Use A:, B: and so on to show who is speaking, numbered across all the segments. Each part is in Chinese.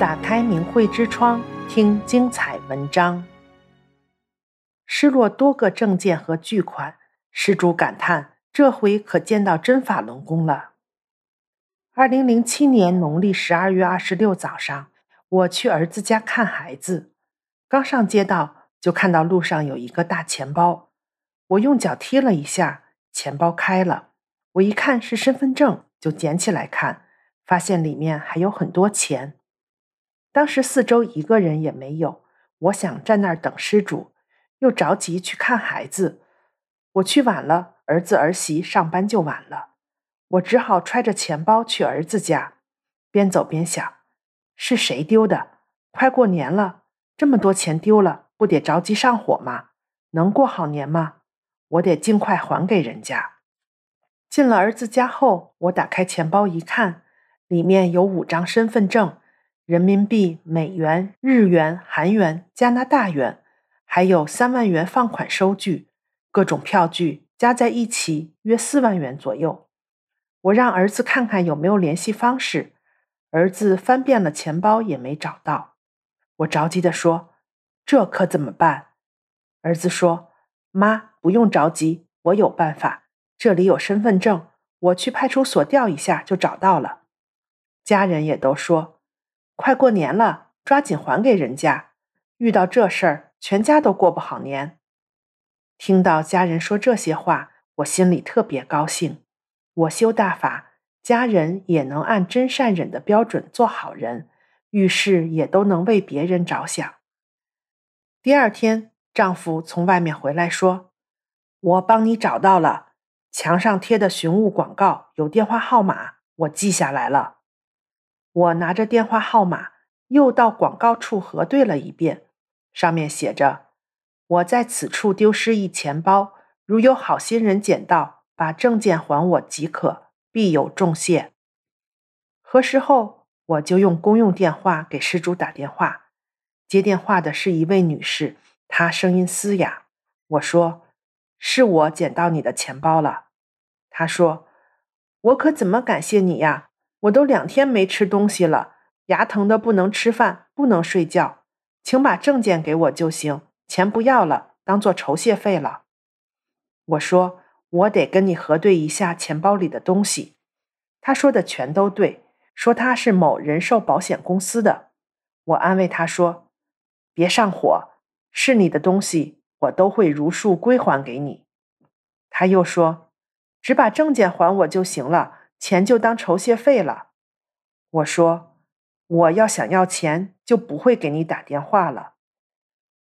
A: 打开明慧之窗，听精彩文章。失落多个证件和巨款，施主感叹：这回可见到真法轮功了。二零零七年农历十二月二十六早上，我去儿子家看孩子，刚上街道就看到路上有一个大钱包，我用脚踢了一下，钱包开了。我一看是身份证，就捡起来看，发现里面还有很多钱。当时四周一个人也没有，我想站那儿等施主，又着急去看孩子。我去晚了，儿子儿媳上班就晚了，我只好揣着钱包去儿子家。边走边想，是谁丢的？快过年了，这么多钱丢了，不得着急上火吗？能过好年吗？我得尽快还给人家。进了儿子家后，我打开钱包一看，里面有五张身份证。人民币、美元、日元、韩元、加拿大元，还有三万元放款收据，各种票据加在一起约四万元左右。我让儿子看看有没有联系方式，儿子翻遍了钱包也没找到。我着急地说：“这可怎么办？”儿子说：“妈，不用着急，我有办法。这里有身份证，我去派出所调一下就找到了。”家人也都说。快过年了，抓紧还给人家。遇到这事儿，全家都过不好年。听到家人说这些话，我心里特别高兴。我修大法，家人也能按真善忍的标准做好人，遇事也都能为别人着想。第二天，丈夫从外面回来说：“我帮你找到了，墙上贴的寻物广告有电话号码，我记下来了。”我拿着电话号码，又到广告处核对了一遍，上面写着：“我在此处丢失一钱包，如有好心人捡到，把证件还我即可，必有重谢。”核实后，我就用公用电话给失主打电话。接电话的是一位女士，她声音嘶哑。我说：“是我捡到你的钱包了。”她说：“我可怎么感谢你呀？”我都两天没吃东西了，牙疼的不能吃饭，不能睡觉，请把证件给我就行，钱不要了，当做酬谢费了。我说，我得跟你核对一下钱包里的东西。他说的全都对，说他是某人寿保险公司的。我安慰他说，别上火，是你的东西，我都会如数归还给你。他又说，只把证件还我就行了。钱就当酬谢费了。我说，我要想要钱，就不会给你打电话了。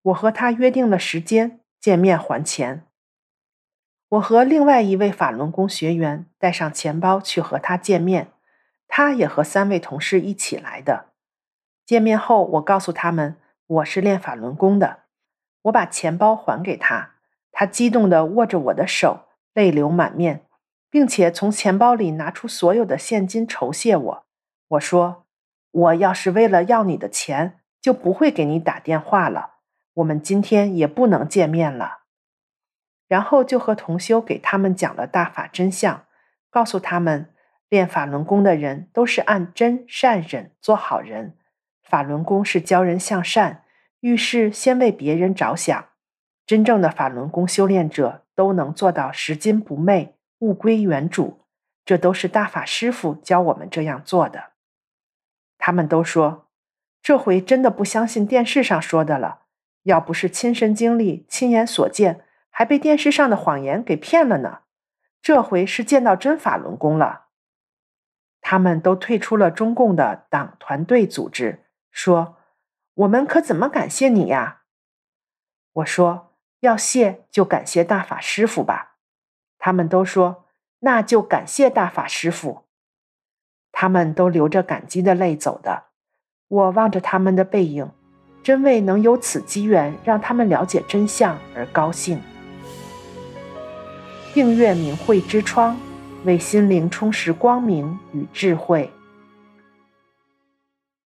A: 我和他约定了时间，见面还钱。我和另外一位法轮功学员带上钱包去和他见面，他也和三位同事一起来的。见面后，我告诉他们我是练法轮功的。我把钱包还给他，他激动地握着我的手，泪流满面。并且从钱包里拿出所有的现金酬谢我。我说：“我要是为了要你的钱，就不会给你打电话了。我们今天也不能见面了。”然后就和同修给他们讲了大法真相，告诉他们练法轮功的人都是按真善忍做好人。法轮功是教人向善，遇事先为别人着想。真正的法轮功修炼者都能做到拾金不昧。物归原主，这都是大法师父教我们这样做的。他们都说，这回真的不相信电视上说的了。要不是亲身经历、亲眼所见，还被电视上的谎言给骗了呢。这回是见到真法轮功了。他们都退出了中共的党团队组织，说：“我们可怎么感谢你呀？”我说：“要谢就感谢大法师父吧。”他们都说：“那就感谢大法师父。”他们都流着感激的泪走的。我望着他们的背影，真为能有此机缘让他们了解真相而高兴。订阅明慧之窗，为心灵充实光明与智慧。